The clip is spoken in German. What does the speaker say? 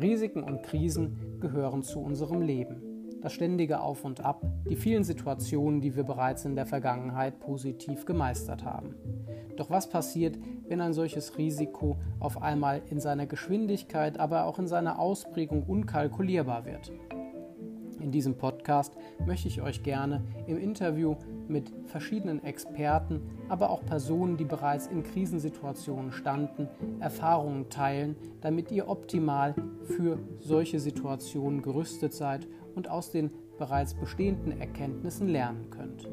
Risiken und Krisen gehören zu unserem Leben. Das ständige Auf und Ab, die vielen Situationen, die wir bereits in der Vergangenheit positiv gemeistert haben. Doch was passiert, wenn ein solches Risiko auf einmal in seiner Geschwindigkeit, aber auch in seiner Ausprägung unkalkulierbar wird? In diesem Podcast möchte ich euch gerne im Interview mit verschiedenen Experten, aber auch Personen, die bereits in Krisensituationen standen, Erfahrungen teilen, damit ihr optimal für solche Situationen gerüstet seid und aus den bereits bestehenden Erkenntnissen lernen könnt.